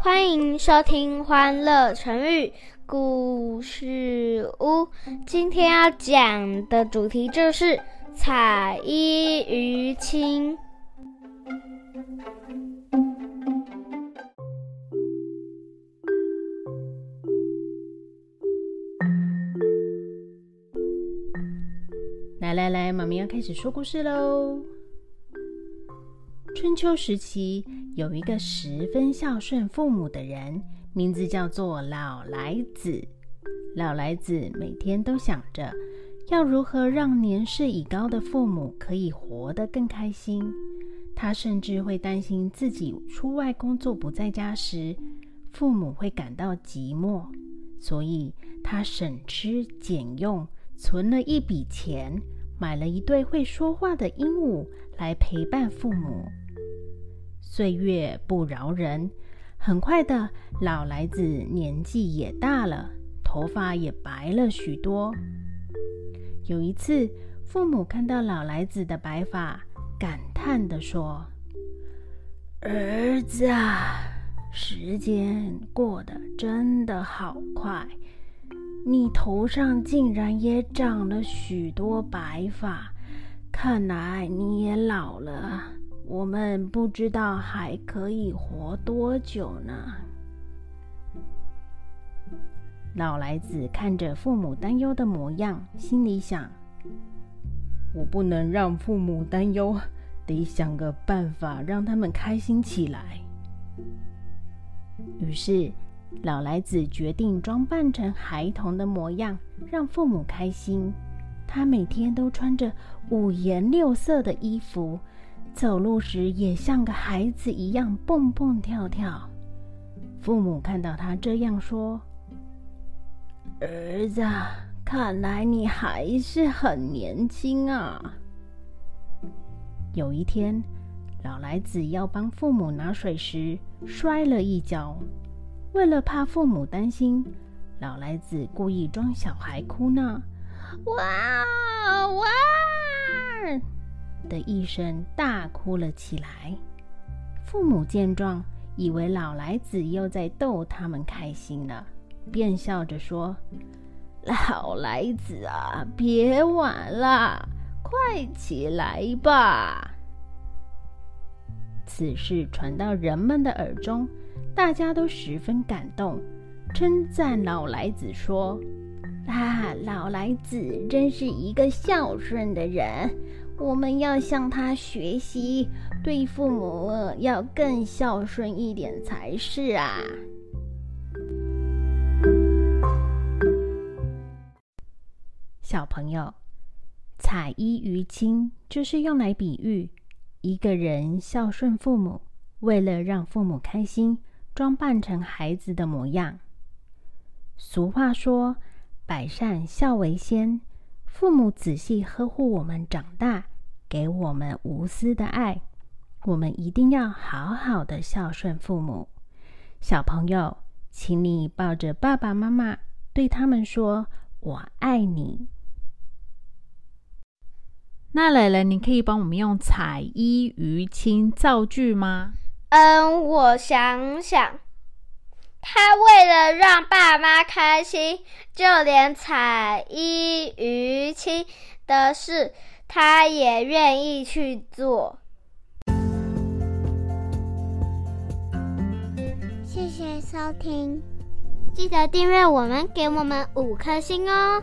欢迎收听《欢乐成语故事屋》。今天要讲的主题就是“彩衣娱亲”。来来来，妈咪要开始说故事喽。春秋时期，有一个十分孝顺父母的人，名字叫做老来子。老来子每天都想着要如何让年事已高的父母可以活得更开心。他甚至会担心自己出外工作不在家时，父母会感到寂寞，所以他省吃俭用，存了一笔钱，买了一对会说话的鹦鹉来陪伴父母。岁月不饶人，很快的，老来子年纪也大了，头发也白了许多。有一次，父母看到老来子的白发，感叹地说：“儿子啊，时间过得真的好快，你头上竟然也长了许多白发，看来你也老了。”我们不知道还可以活多久呢。老来子看着父母担忧的模样，心里想：“我不能让父母担忧，得想个办法让他们开心起来。”于是，老来子决定装扮成孩童的模样，让父母开心。他每天都穿着五颜六色的衣服。走路时也像个孩子一样蹦蹦跳跳。父母看到他这样说：“儿子，看来你还是很年轻啊。”有一天，老来子要帮父母拿水时摔了一跤。为了怕父母担心，老来子故意装小孩哭闹：“哇哇！”的一声大哭了起来。父母见状，以为老来子又在逗他们开心了，便笑着说：“老来子啊，别玩了，快起来吧。”此事传到人们的耳中，大家都十分感动，称赞老来子说：“啊，老来子真是一个孝顺的人。”我们要向他学习，对父母要更孝顺一点才是啊！小朋友，彩衣娱亲就是用来比喻一个人孝顺父母，为了让父母开心，装扮成孩子的模样。俗话说：“百善孝为先。”父母仔细呵护我们长大，给我们无私的爱，我们一定要好好的孝顺父母。小朋友，请你抱着爸爸妈妈，对他们说：“我爱你。”那蕾蕾，你可以帮我们用“彩衣娱亲”造句吗？嗯，我想想。他为了让爸妈开心，就连彩衣娱亲的事，他也愿意去做。谢谢收听，记得订阅我们，给我们五颗星哦。